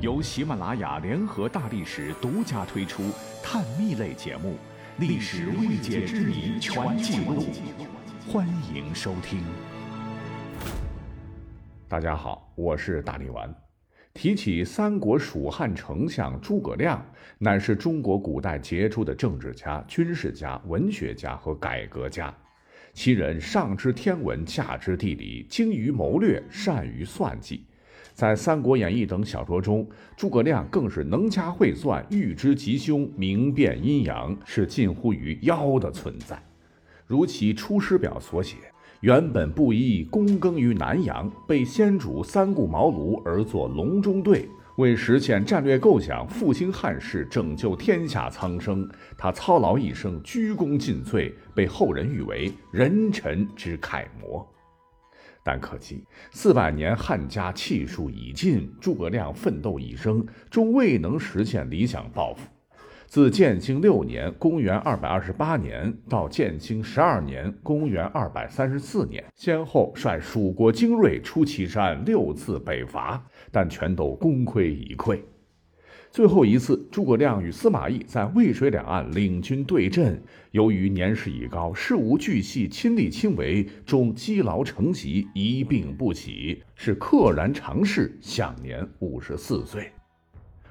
由喜马拉雅联合大历史独家推出探秘类节目《历史未解之谜全记录》，欢迎收听。大家好，我是大力丸。提起三国蜀汉丞相诸葛亮，乃是中国古代杰出的政治家、军事家、文学家和改革家。其人上知天文，下知地理，精于谋略，善于算计。在《三国演义》等小说中，诸葛亮更是能掐会算，预知吉凶，明辨阴阳，是近乎于妖的存在。如其《出师表》所写：“原本布衣躬耕于南阳，被先主三顾茅庐而作隆中对。为实现战略构想，复兴汉室，拯救天下苍生，他操劳一生，鞠躬尽瘁，被后人誉为人臣之楷模。”但可惜，四百年汉家气数已尽，诸葛亮奋斗一生，终未能实现理想抱负。自建兴六年（公元228年）到建兴十二年（公元234年），先后率蜀国精锐出祁山，六次北伐，但全都功亏一篑。最后一次，诸葛亮与司马懿在渭水两岸领军对阵，由于年事已高，事无巨细，亲力亲为，终积劳成疾，一病不起，是溘然长逝，享年五十四岁。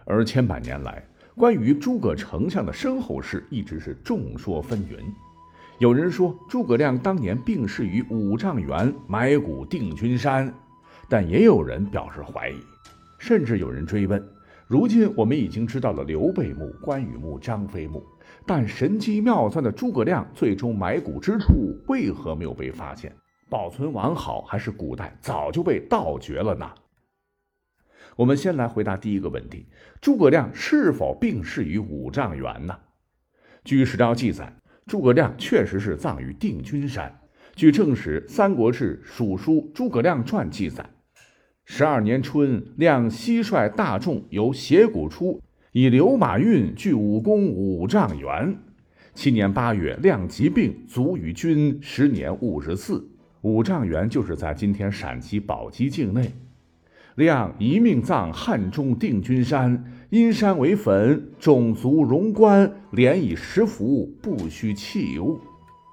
而千百年来，关于诸葛丞相的身后事一直是众说纷纭。有人说诸葛亮当年病逝于五丈原埋骨定军山，但也有人表示怀疑，甚至有人追问。如今我们已经知道了刘备墓、关羽墓、张飞墓，但神机妙算的诸葛亮最终埋骨之处为何没有被发现？保存完好，还是古代早就被盗掘了呢？我们先来回答第一个问题：诸葛亮是否病逝于五丈原呢？据史料记载，诸葛亮确实是葬于定军山。据正史《三国志·蜀书·诸葛亮传》记载。十二年春，亮西率大众由斜谷出，以刘马运据武功五丈原。七年八月，亮疾病卒于军，时年五十四。五丈原就是在今天陕西宝鸡境内。亮一命葬汉中定军山，因山为坟，种族荣冠，连以石符，不需器物。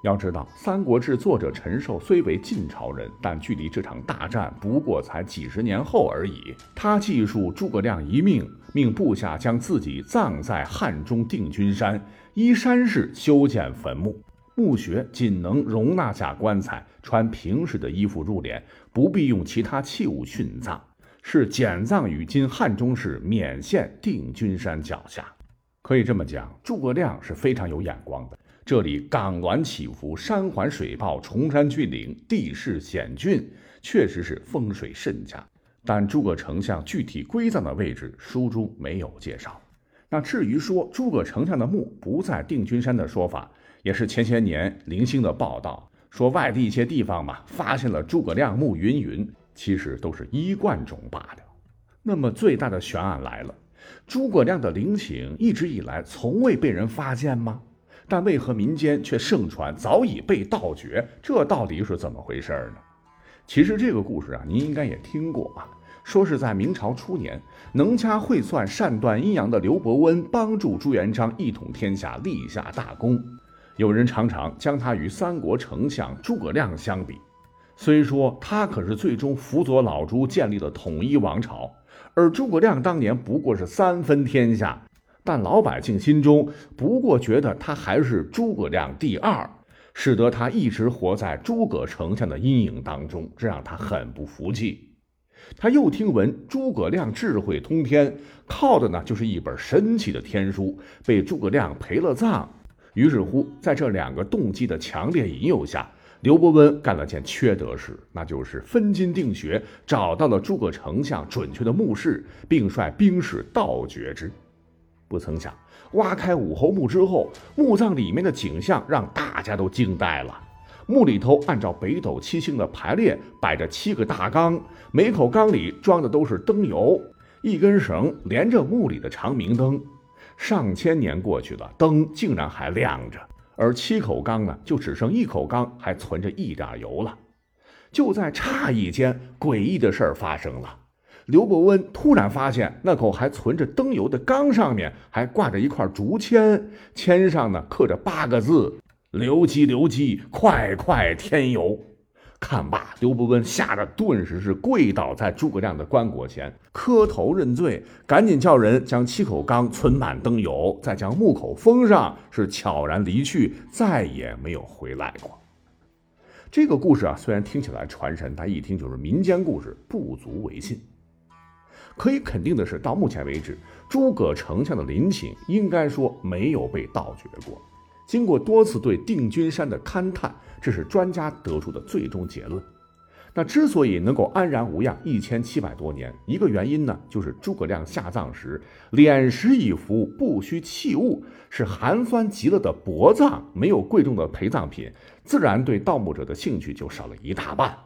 要知道，《三国志》作者陈寿虽为晋朝人，但距离这场大战不过才几十年后而已。他记述诸葛亮一命，命部下将自己葬在汉中定军山，依山势修建坟墓，墓穴仅能容纳下棺材，穿平时的衣服入殓，不必用其他器物殉葬，是简葬于今汉中市勉县定军山脚下。可以这么讲，诸葛亮是非常有眼光的。这里港峦起伏，山环水抱，崇山峻岭，地势险峻，确实是风水甚佳。但诸葛丞相具体归葬的位置，书中没有介绍。那至于说诸葛丞相的墓不在定军山的说法，也是前些年零星的报道，说外地一些地方嘛，发现了诸葛亮墓云云，其实都是一贯种罢了。那么最大的悬案来了，诸葛亮的陵寝一直以来从未被人发现吗？但为何民间却盛传早已被盗掘？这到底是怎么回事呢？其实这个故事啊，您应该也听过啊？说是在明朝初年，能掐会算、善断阴阳的刘伯温帮助朱元璋一统天下，立下大功。有人常常将他与三国丞相诸葛亮相比，虽说他可是最终辅佐老朱建立了统一王朝，而诸葛亮当年不过是三分天下。但老百姓心中不过觉得他还是诸葛亮第二，使得他一直活在诸葛丞相的阴影当中，这让他很不服气。他又听闻诸葛亮智慧通天，靠的呢就是一本神奇的天书，被诸葛亮陪了葬。于是乎，在这两个动机的强烈引诱下，刘伯温干了件缺德事，那就是分金定穴，找到了诸葛丞相准确的墓室，并率兵士盗掘之。不曾想，挖开武侯墓之后，墓葬里面的景象让大家都惊呆了。墓里头按照北斗七星的排列，摆着七个大缸，每口缸里装的都是灯油，一根绳连着墓里的长明灯。上千年过去了，灯竟然还亮着，而七口缸呢，就只剩一口缸还存着一点油了。就在诧异间，诡异的事儿发生了。刘伯温突然发现，那口还存着灯油的缸上面还挂着一块竹签，签上呢刻着八个字：“刘基，刘基，快快添油。”看罢，刘伯温吓得顿时是跪倒在诸葛亮的棺椁前，磕头认罪，赶紧叫人将七口缸存满灯油，再将木口封上，是悄然离去，再也没有回来过。这个故事啊，虽然听起来传神，但一听就是民间故事，不足为信。可以肯定的是，到目前为止，诸葛丞相的陵寝应该说没有被盗掘过。经过多次对定军山的勘探，这是专家得出的最终结论。那之所以能够安然无恙一千七百多年，一个原因呢，就是诸葛亮下葬时脸食以服，不需器物，是寒酸极了的薄葬，没有贵重的陪葬品，自然对盗墓者的兴趣就少了一大半。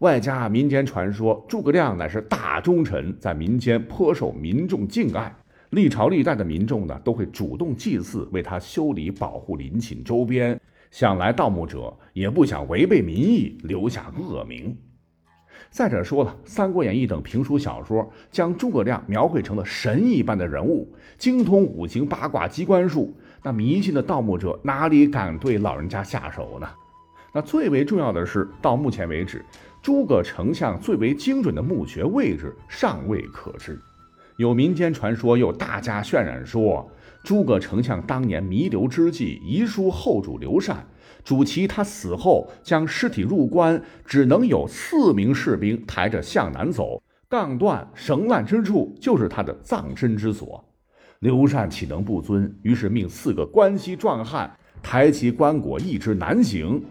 外加民间传说，诸葛亮乃是大忠臣，在民间颇受民众敬爱。历朝历代的民众呢，都会主动祭祀，为他修理、保护陵寝周边。想来盗墓者也不想违背民意，留下恶名。再者说了，《三国演义》等评书小说将诸葛亮描绘成了神一般的人物，精通五行八卦、机关术。那迷信的盗墓者哪里敢对老人家下手呢？那最为重要的是，到目前为止，诸葛丞相最为精准的墓穴位置尚未可知。有民间传说，又大加渲染说，诸葛丞相当年弥留之际，遗书后主刘禅，主其他死后将尸体入棺，只能有四名士兵抬着向南走，杠断绳烂之处就是他的葬身之所。刘禅岂能不遵？于是命四个关西壮汉抬起棺椁，一直南行。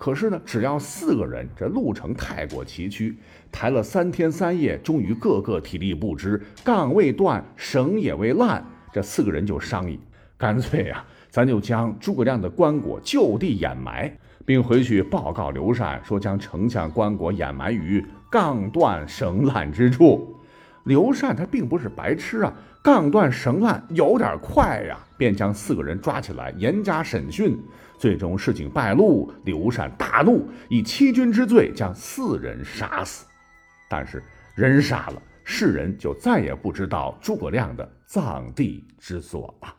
可是呢，只要四个人，这路程太过崎岖，抬了三天三夜，终于个个体力不支，杠未断，绳也未烂。这四个人就商议，干脆呀，咱就将诸葛亮的棺椁就地掩埋，并回去报告刘禅，说将丞相棺椁掩埋于杠断绳烂之处。刘禅他并不是白痴啊，杠断绳案有点快呀，便将四个人抓起来严加审讯。最终事情败露，刘禅大怒，以欺君之罪将四人杀死。但是人杀了，世人就再也不知道诸葛亮的葬地之所了。